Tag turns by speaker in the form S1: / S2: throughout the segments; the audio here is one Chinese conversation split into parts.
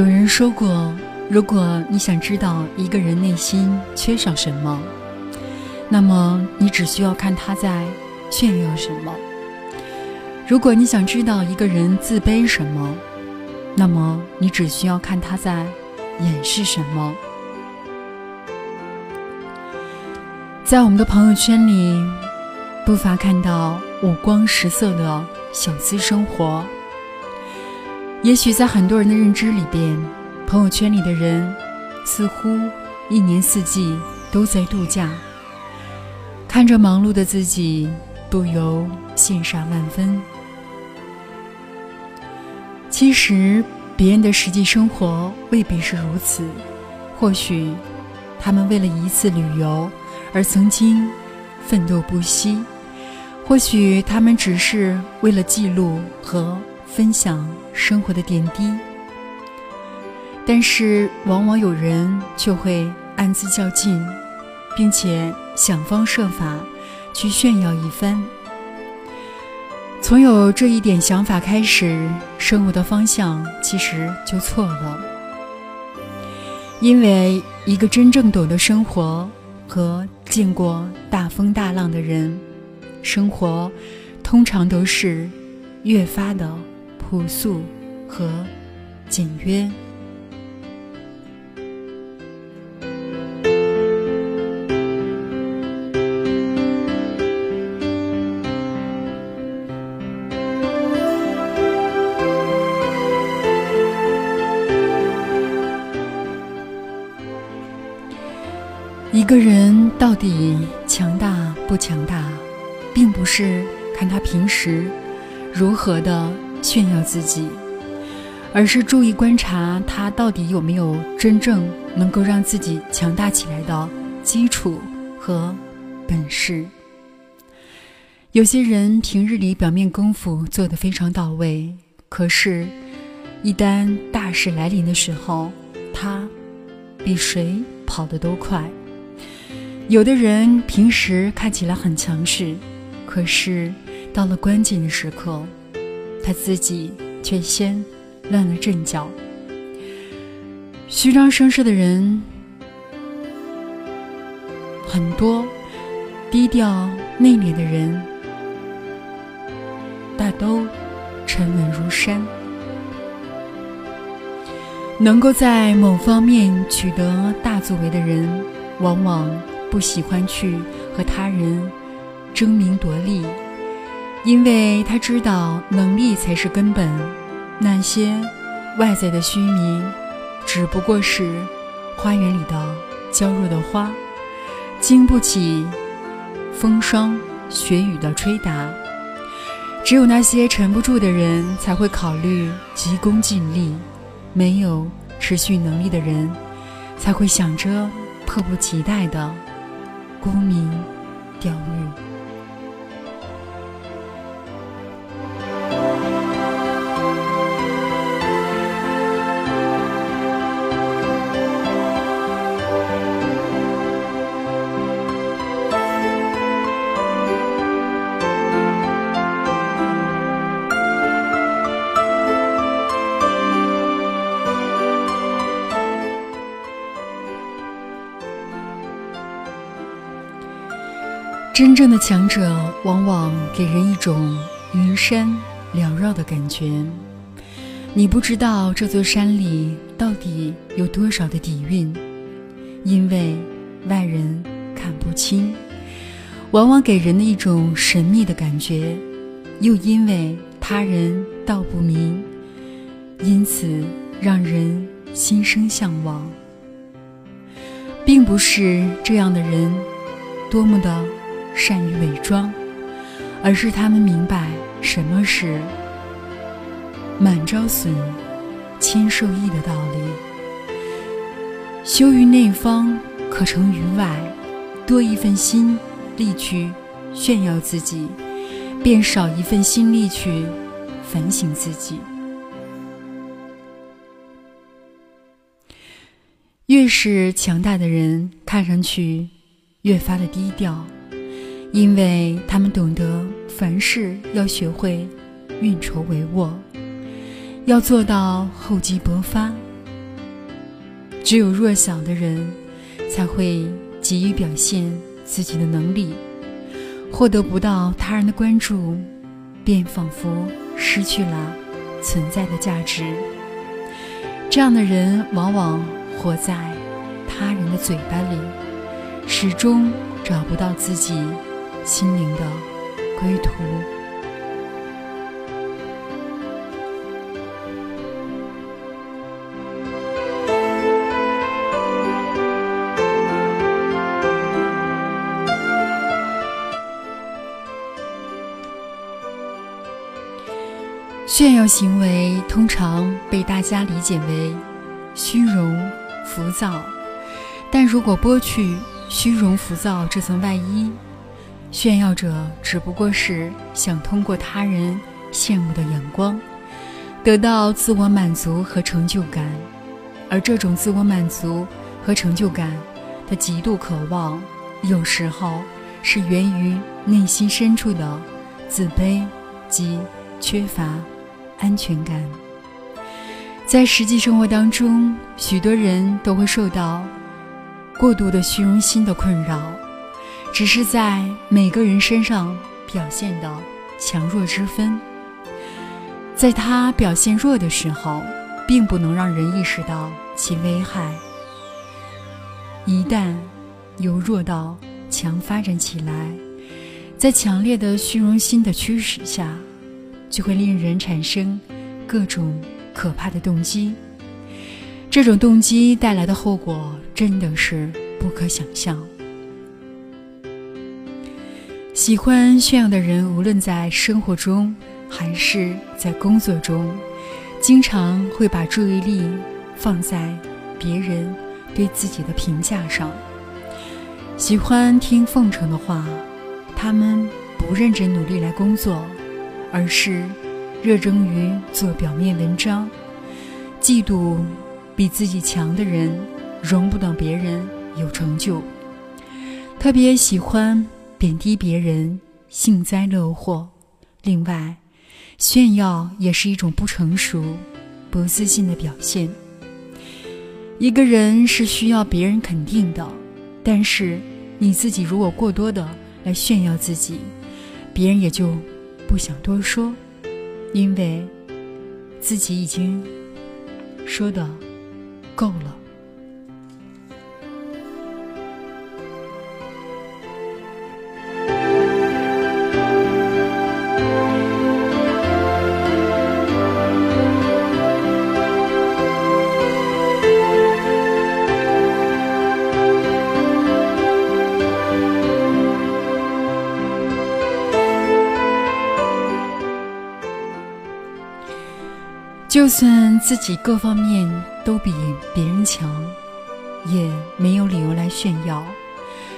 S1: 有人说过，如果你想知道一个人内心缺少什么，那么你只需要看他在炫耀什么；如果你想知道一个人自卑什么，那么你只需要看他在掩饰什么。在我们的朋友圈里，不乏看到五光十色的小资生活。也许在很多人的认知里边，朋友圈里的人似乎一年四季都在度假。看着忙碌的自己，不由羡煞万分。其实，别人的实际生活未必是如此。或许，他们为了一次旅游而曾经奋斗不息；或许，他们只是为了记录和。分享生活的点滴，但是往往有人却会暗自较劲，并且想方设法去炫耀一番。从有这一点想法开始，生活的方向其实就错了。因为一个真正懂得生活和见过大风大浪的人，生活通常都是越发的。朴素和简约。一个人到底强大不强大，并不是看他平时如何的。炫耀自己，而是注意观察他到底有没有真正能够让自己强大起来的基础和本事。有些人平日里表面功夫做得非常到位，可是，一旦大事来临的时候，他比谁跑得都快。有的人平时看起来很强势，可是到了关键的时刻。他自己却先乱了阵脚。虚张声势的人很多，低调内敛的人大都沉稳如山。能够在某方面取得大作为的人，往往不喜欢去和他人争名夺利。因为他知道能力才是根本，那些外在的虚名，只不过是花园里的娇弱的花，经不起风霜雪雨的吹打。只有那些沉不住的人，才会考虑急功近利；没有持续能力的人，才会想着迫不及待的沽名钓誉。真正的强者往往给人一种云山缭绕的感觉，你不知道这座山里到底有多少的底蕴，因为外人看不清，往往给人的一种神秘的感觉，又因为他人道不明，因此让人心生向往。并不是这样的人多么的。善于伪装，而是他们明白什么是“满招损，谦受益”的道理。修于内方，可成于外。多一份心力去炫耀自己，便少一份心力去反省自己。越是强大的人，看上去越发的低调。因为他们懂得凡事要学会运筹帷幄，要做到厚积薄发，只有弱小的人才会急于表现自己的能力，获得不到他人的关注，便仿佛失去了存在的价值。这样的人往往活在他人的嘴巴里，始终找不到自己心灵的归途。炫耀行为通常被大家理解为虚荣、浮躁，但如果剥去虚荣、浮躁这层外衣，炫耀者只不过是想通过他人羡慕的眼光，得到自我满足和成就感，而这种自我满足和成就感的极度渴望，有时候是源于内心深处的自卑及缺乏。安全感，在实际生活当中，许多人都会受到过度的虚荣心的困扰，只是在每个人身上表现的强弱之分。在他表现弱的时候，并不能让人意识到其危害；一旦由弱到强发展起来，在强烈的虚荣心的驱使下。就会令人产生各种可怕的动机，这种动机带来的后果真的是不可想象。喜欢炫耀的人，无论在生活中还是在工作中，经常会把注意力放在别人对自己的评价上，喜欢听奉承的话，他们不认真努力来工作。而是热衷于做表面文章，嫉妒比自己强的人，容不得别人有成就，特别喜欢贬低别人，幸灾乐祸。另外，炫耀也是一种不成熟、不自信的表现。一个人是需要别人肯定的，但是你自己如果过多的来炫耀自己，别人也就。不想多说，因为自己已经说的够了。就算自己各方面都比别人强，也没有理由来炫耀。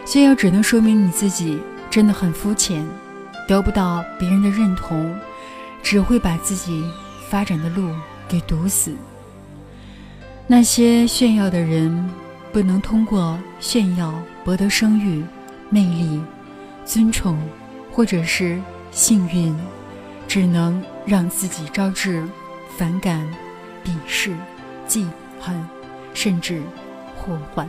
S1: 炫耀只能说明你自己真的很肤浅，得不到别人的认同，只会把自己发展的路给堵死。那些炫耀的人，不能通过炫耀博得声誉、魅力、尊崇，或者是幸运，只能让自己招致。反感、鄙视、记恨，甚至祸患。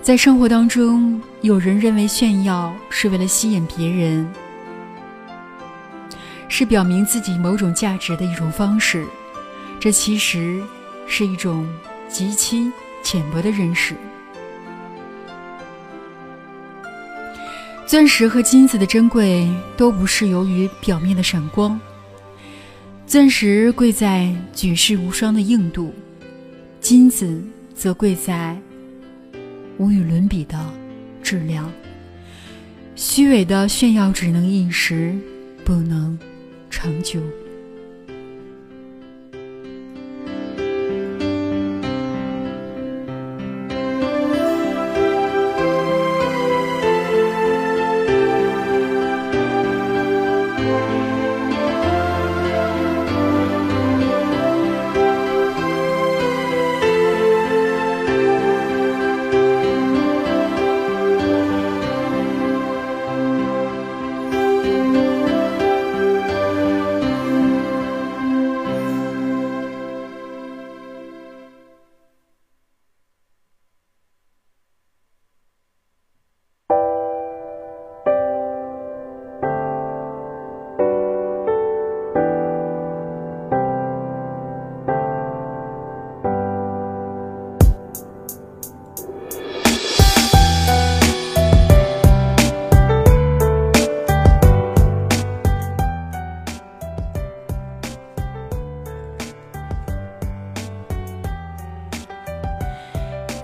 S1: 在生活当中，有人认为炫耀是为了吸引别人，是表明自己某种价值的一种方式。这其实是一种极其浅薄的认识。钻石和金子的珍贵，都不是由于表面的闪光。钻石贵在举世无双的硬度，金子则贵在无与伦比的质量。虚伪的炫耀只能一时，不能长久。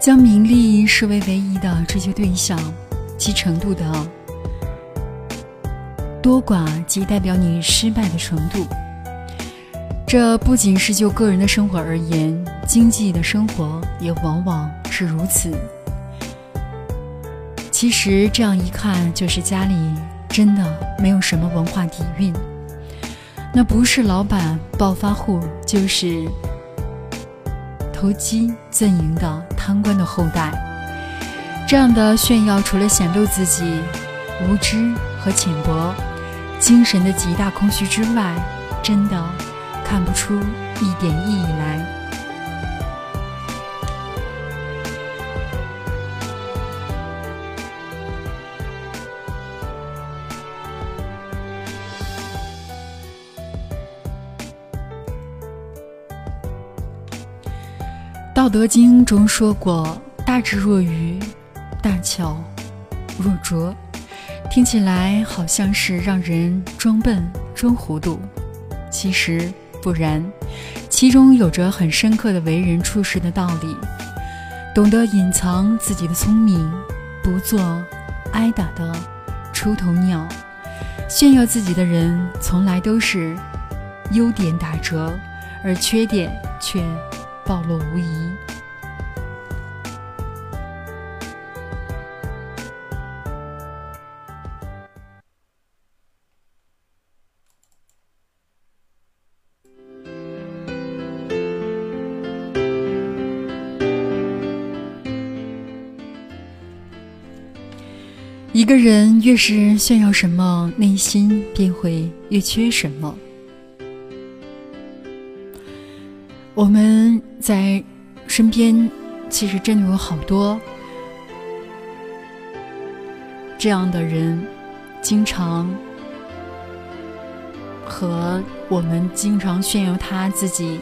S1: 将名利视为唯一的追求对象，其程度的多寡即代表你失败的程度。这不仅是就个人的生活而言，经济的生活也往往是如此。其实这样一看，就是家里真的没有什么文化底蕴。那不是老板暴发户，就是投机阵营的贪官的后代。这样的炫耀，除了显露自己无知和浅薄、精神的极大空虚之外，真的看不出一点意义来。道德经中说过：“大智若愚，大巧若拙。”听起来好像是让人装笨、装糊涂，其实不然，其中有着很深刻的为人处事的道理。懂得隐藏自己的聪明，不做挨打的出头鸟。炫耀自己的人，从来都是优点打折，而缺点却。暴露无遗。一个人越是炫耀什么，内心便会越缺什么。我们在身边，其实真的有好多这样的人，经常和我们经常炫耀他自己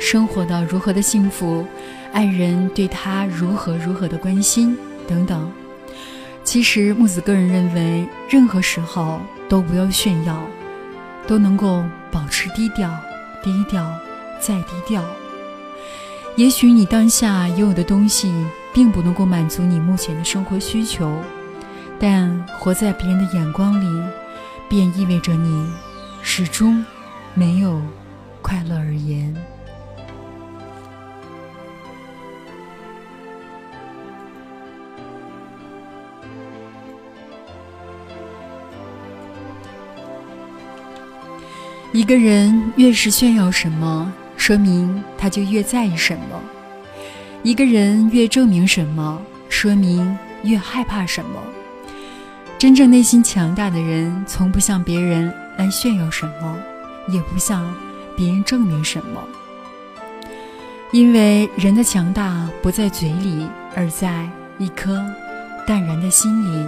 S1: 生活的如何的幸福，爱人对他如何如何的关心等等。其实木子个人认为，任何时候都不要炫耀，都能够保持低调，低调。再低调，也许你当下拥有的东西并不能够满足你目前的生活需求，但活在别人的眼光里，便意味着你始终没有快乐而言。一个人越是炫耀什么。说明他就越在意什么，一个人越证明什么，说明越害怕什么。真正内心强大的人，从不向别人来炫耀什么，也不向别人证明什么。因为人的强大不在嘴里，而在一颗淡然的心里。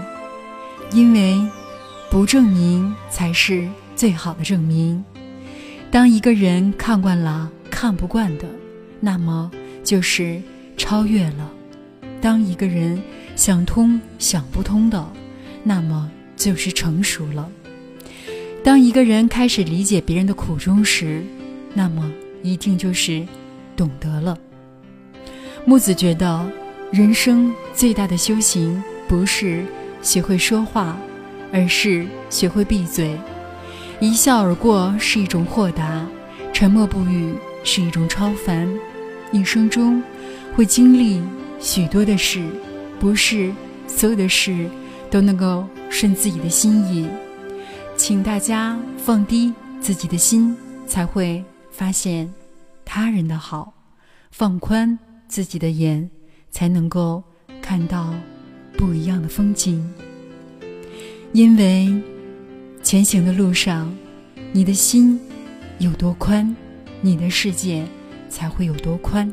S1: 因为不证明才是最好的证明。当一个人看惯了。看不惯的，那么就是超越了；当一个人想通想不通的，那么就是成熟了；当一个人开始理解别人的苦衷时，那么一定就是懂得了。木子觉得，人生最大的修行不是学会说话，而是学会闭嘴。一笑而过是一种豁达，沉默不语。是一种超凡，一生中会经历许多的事，不是所有的事都能够顺自己的心意。请大家放低自己的心，才会发现他人的好；放宽自己的眼，才能够看到不一样的风景。因为前行的路上，你的心有多宽。你的世界才会有多宽。